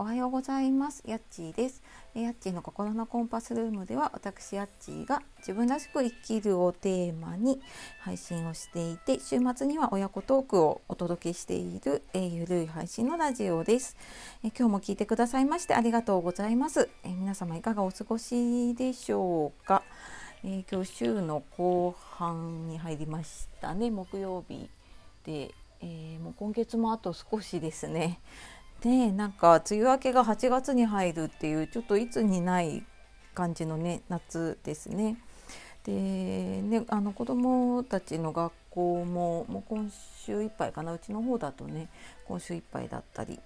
おはようございます。やっちーです。やっちーの心のコンパスルームでは私やっちーが自分らしく生きるをテーマに配信をしていて週末には親子トークをお届けしている、え、ゆるい配信のラジオです、え今日も聞いてくださいましてありがとうございます、え皆様いかがお過ごしでしょうか、え今日週の後半に入りましたね。木曜日で、えもう今月もあと少しですね。でなんか梅雨明けが8月に入るっていうちょっといつにない感じのね夏ですね。でねあの子どもたちの学校ももう今週いっぱいかなうちの方だとね今週いっぱいだったり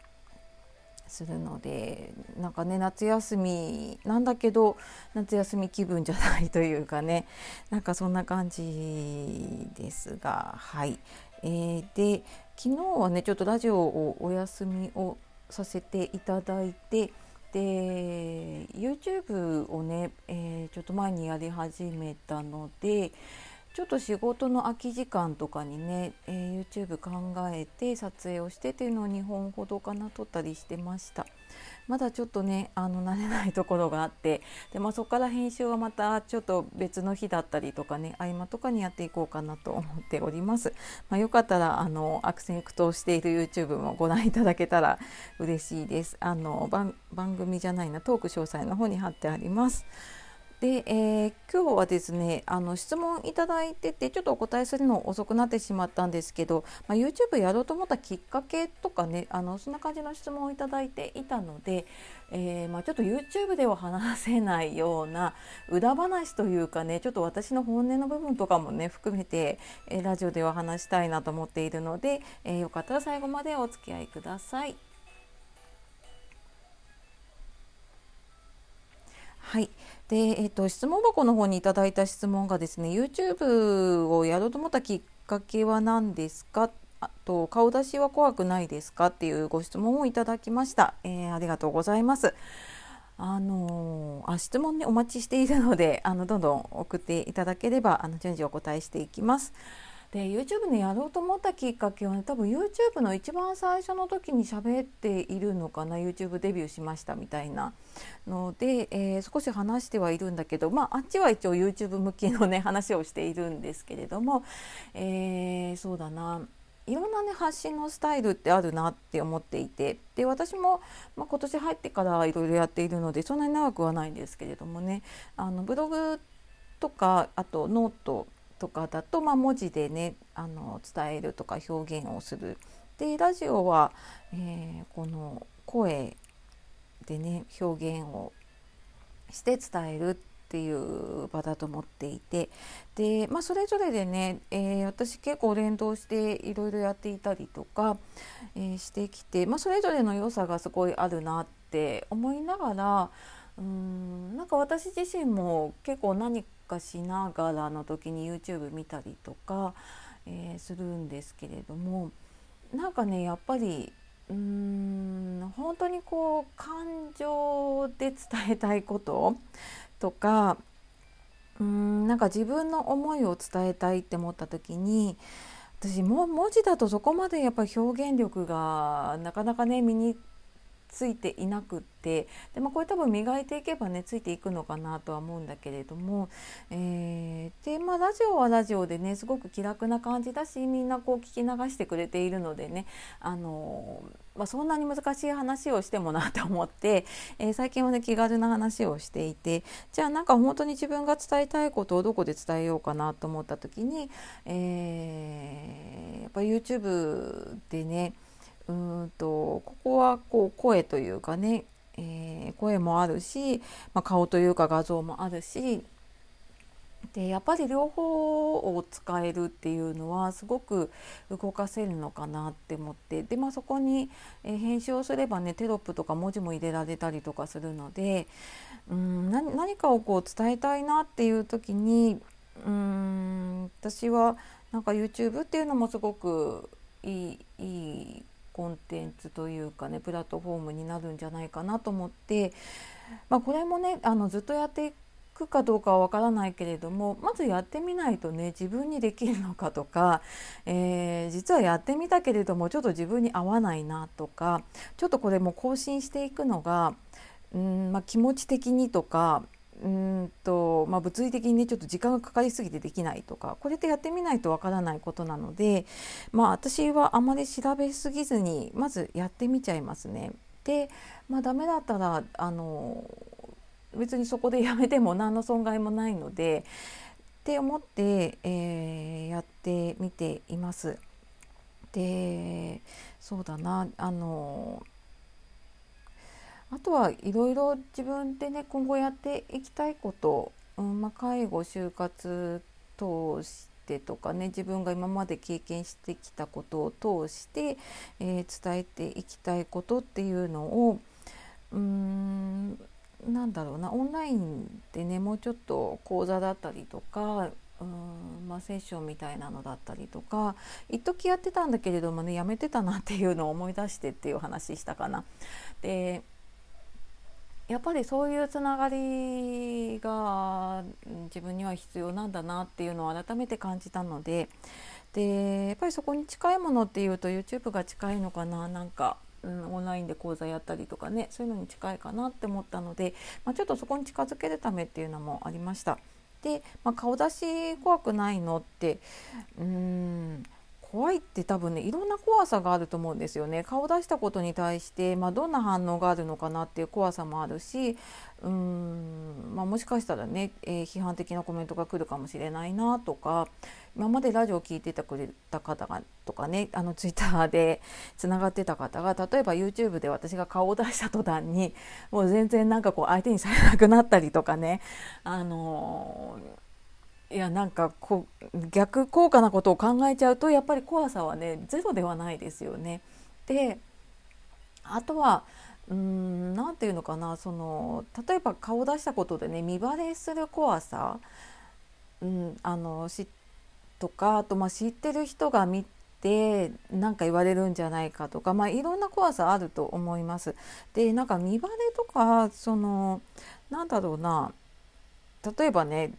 するのでなんかね夏休みなんだけど夏休み気分じゃないというかねなんかそんな感じですがはい、えー、で昨日はねちょっとラジオをお休みをさせていただいてで YouTube をね、えー、ちょっと前にやり始めたのでちょっと仕事の空き時間とかにね、えー、YouTube 考えて撮影をしてっていうのを2本ほどかな撮ったりしてました。まだちょっとねあの慣れないところがあってで、まあ、そこから編集はまたちょっと別の日だったりとかね合間とかにやっていこうかなと思っております、まあ、よかったらあの悪戦苦闘している YouTube もご覧いただけたら嬉しいです。あの番組じゃないなトーク詳細の方に貼ってあります。で、えー、今日はですねあの質問いただいててちょっとお答えするの遅くなってしまったんですけど、まあ、YouTube やろうと思ったきっかけとかねあのそんな感じの質問をいただいていたので、えー、まあ、ちょっと YouTube では話せないような裏話というかねちょっと私の本音の部分とかもね含めて、え、ラジオでは話したいなと思っているので、えよかったら最後までお付き合いください。はい。で、えっ、と、質問箱の方にいただいた質問がですね、YouTube をやろうと思ったきっかけは何ですか？あと、顔出しは怖くないですか？っていうご質問をいただきました。えー、ありがとうございます。あのあ質問ねお待ちしているのであのどんどん送っていただければあの順次お答えしていきます。で YouTube ねやろうと思ったきっかけはね多分 YouTube の一番最初の時に喋っているのかな YouTube デビューしましたみたいな。ので、えー、少し話してはいるんだけど、まあ、あっちは一応 YouTube 向きのね話をしているんですけれども、えー、そうだな。いろんなね発信のスタイルってあるなって思っていて。で私も、まあ、今年入ってからいろいろやっているのでそんなに長くはないんですけれどもね。あのブログとかあとノートとかだと、まあ、文字でねあの伝えるとか表現をする。でラジオは、えー、この声でね表現をして伝えるっていう場だと思っていてで、まあ、それぞれでね、えー、私結構連動していろいろやっていたりとか、えー、してきて、まあ、それぞれの良さがすごいあるなって思いながらうんなんか私自身も結構何かかしながらの時に YouTube 見たりとか、えー、するんですけれどもなんかねやっぱりうーん本当にこう感情で伝えたいこととかうんなんか自分の思いを伝えたいって思った時に私も文字だとそこまでやっぱり表現力がなかなかね身についていなくってで、まあ、これ多分磨いていけばねついていくのかなとは思うんだけれども、えー、でまあラジオはラジオでねすごく気楽な感じだしみんなこう聞き流してくれているのでねあのまあ、そんなに難しい話をしてもなと思って、えー、最近はね気軽な話をしていてじゃあなんか本当に自分が伝えたいことをどこで伝えようかなと思った時に、えー、やっぱ YouTube でねうんとここはこう声というかね、えー、声もあるし、まあ、顔というか画像もあるしでやっぱり両方を使えるっていうのはすごく動かせるのかなって思ってで、まあ、そこに、え、編集をすればねテロップとか文字も入れられたりとかするのでうん何かをこう伝えたいなっていう時にうん私はなんか YouTube っていうのもすごくいいいいコンテンツというかねプラットフォームになるんじゃないかなと思って、まあ、これもねあのずっとやっていくかどうかはわからないけれどもまずやってみないとね自分にできるのかとか、えー、実はやってみたけれどもちょっと自分に合わないなとかちょっとこれも更新していくのがうん、まあ、気持ち的にとかうんとまあ、物理的にねちょっと時間がかかりすぎてできないとかこれってやってみないとわからないことなのでまあ私はあまり調べすぎずにまずやってみちゃいますね。で、まあ、ダメだったらあの別にそこでやめても何の損害もないのでって思って、えー、やってみています。でそうだなあのあとはいろいろ自分でね今後やっていきたいこと、うんまあ、介護就活通してとかね自分が今まで経験してきたことを通して、えー、伝えていきたいことっていうのをうんなんだろうなオンラインでねもうちょっと講座だったりとかうんまあ、セッションみたいなのだったりとか一時やってたんだけれどもねやめてたなっていうのを思い出してっていう話したかな。でやっぱりそういうつながりが自分には必要なんだなっていうのを改めて感じたのででやっぱりそこに近いものっていうと YouTube が近いのかななんか、うん、オンラインで講座やったりとかねそういうのに近いかなって思ったので、まあ、ちょっとそこに近づけるためっていうのもありました。で、まあ、顔出し怖くないのってうーん怖いって多分ねいろんな怖さがあると思うんですよね。顔出したことに対して、まあ、どんな反応があるのかなっていう怖さもあるしうーん、まあ、もしかしたらね、えー、批判的なコメントが来るかもしれないなとか今までラジオを聴いててくれた方がとかねあのツイッターで つながってた方が例えば YouTube で私が顔を出した途端にもう全然なんかこう相手にされなくなったりとかねあのーいやなんかこう逆効果なことを考えちゃうとやっぱり怖さはねゼロではないですよね。であとはうん何て言うのかなその例えば顔出したことでね見バレする怖さ、うん、あのしとかあとまあ知ってる人が見て何か言われるんじゃないかとか、まあ、いろんな怖さあると思います。でなんか見バレとかそのなんだろうな例えばね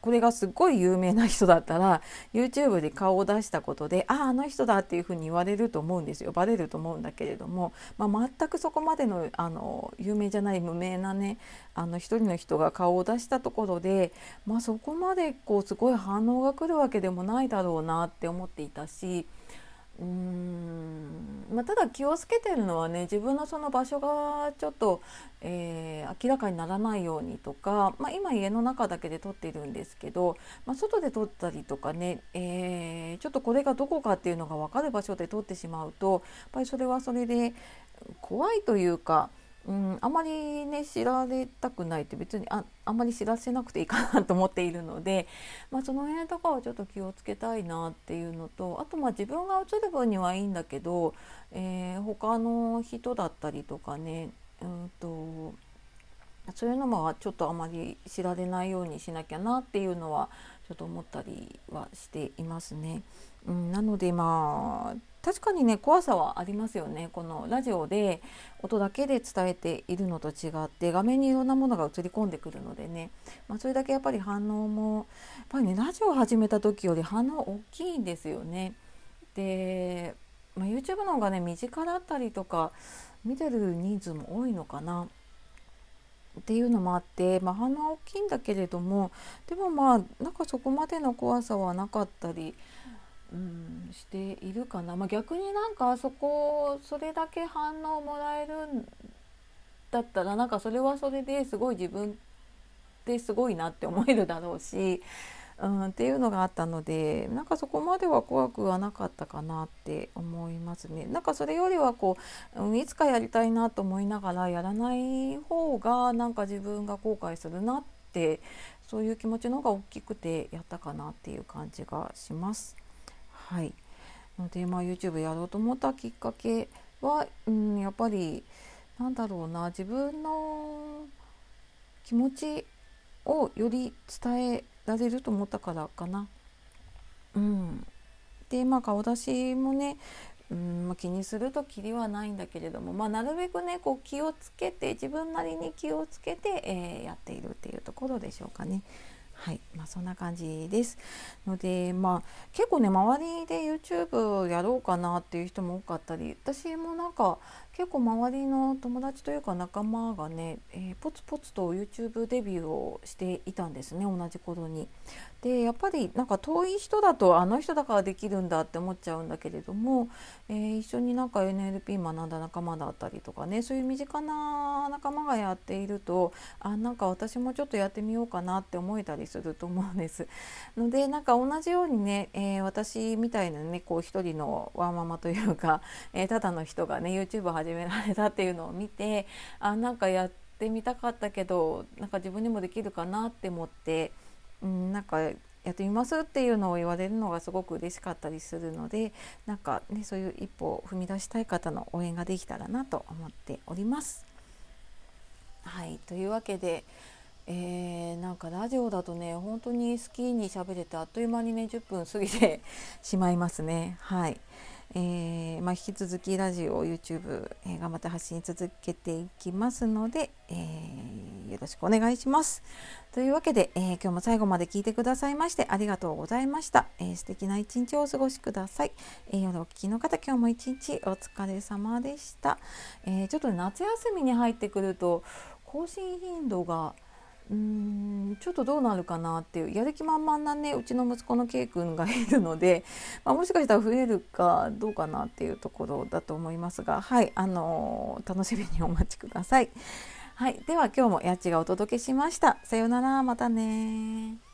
これがすっごい有名な人だったら YouTube で顔を出したことであああの人だっていうふうに言われると思うんですよバレると思うんだけれども、まあ、全くそこまでのあの有名じゃない無名なねあの一人の人が顔を出したところで、まあ、そこまでこうすごい反応が来るわけでもないだろうなって思っていたし。うーん。まあ、ただ気をつけてるのはね自分のその場所がちょっと、えー、明らかにならないようにとか、まあ、今家の中だけで撮ってるんですけど、まあ、外で撮ったりとかね、えー、ちょっとこれがどこかっていうのが分かる場所で撮ってしまうとやっぱりそれはそれで怖いというかうん、あまりね知られたくないって別にああんまり知らせなくていいかなと思っているので、まあ、その辺とかはちょっと気をつけたいなっていうのとあとまあ自分が映る分にはいいんだけど、えー、他の人だったりとかね、うんとそういうのもちょっとあまり知られないようにしなきゃなっていうのはょっと思ったりはしていますね。うん、なのでまあ確かにね怖さはありますよねこのラジオで音だけで伝えているのと違って画面にいろんなものが映り込んでくるのでね、まあ、それだけやっぱり反応もやっぱりねラジオ始めた時より反応大きいんですよね。で、まあ、YouTube の方がね身近だったりとか見てる人数も多いのかな。っていうのもあって、まあ、反応大きいんだけれどもでもまあなんかそこまでの怖さはなかったりうん、しているかな、まあ、逆になんかあそこそれだけ反応もらえるんだったらなんかそれはそれですごい自分ってすごいなって思えるだろうし、うん、っていうのがあったのでなんかそこまでは怖くはなかったかなって思いますね。なんかそれよりはこう、うん、いつかやりたいなと思いながらやらない方がなんか自分が後悔するなってそういう気持ちの方が大きくてやったかなっていう感じがします。はいので、まあ、YouTube やろうと思ったきっかけは、うん、やっぱりなんだろうな自分の気持ちをより伝えられると思ったからかな。うん、でまあ顔出しもね、うんまあ、気にするときりはないんだけれども、まあ、なるべくねこう気をつけて自分なりに気をつけて、えー、やっているっていうところでしょうかね。はいまあ、そんな感じですので、まあ、結構ね周りで YouTube やろうかなっていう人も多かったり私もなんか結構周りの友達というか仲間がね、えー、ポツポツと YouTube デビューをしていたんですね同じ頃に。でやっぱりなんか遠い人だとあの人だからできるんだって思っちゃうんだけれども、えー、一緒になんか NLP 学んだ仲間だったりとかねそういう身近な仲間がやっているとあなんか私もちょっとやってみようかなって思えたりすると思うんです。のでなんか同じようにね、えー、私みたいなねこう一人のワーママというか、えー、ただの人がね YouTube 始められたっていうのを見てあなんかやってみたかったけどなんか自分にもできるかなって思って。うん、なんかやってみますっていうのを言われるのがすごく嬉しかったりするのでなんかねそういう一歩を踏み出したい方の応援ができたらなと思っております。はいというわけで、えー、なんかラジオだとね本当に好きに喋れてあっという間にね10分過ぎて しまいますね。はいえーまあ、引き続きラジオ YouTube、えー、頑張って発信続けていきますので、えー、よろしくお願いします。というわけで、えー、今日も最後まで聞いてくださいましてありがとうございました。えー、素敵な一日をお過ごしください。えー、夜お聞きの方今日も一日お疲れ様でした。えー、ちょっと夏休みに入ってくると更新頻度がうーんちょっとどうなるかなっていうやる気満々なねうちの息子の K 君がいるので、まあ、もしかしたら増えるかどうかなっていうところだと思いますがはいあのー、楽しみにお待ちください。はい、では今日もやっちがお届けしました。さようなら、またね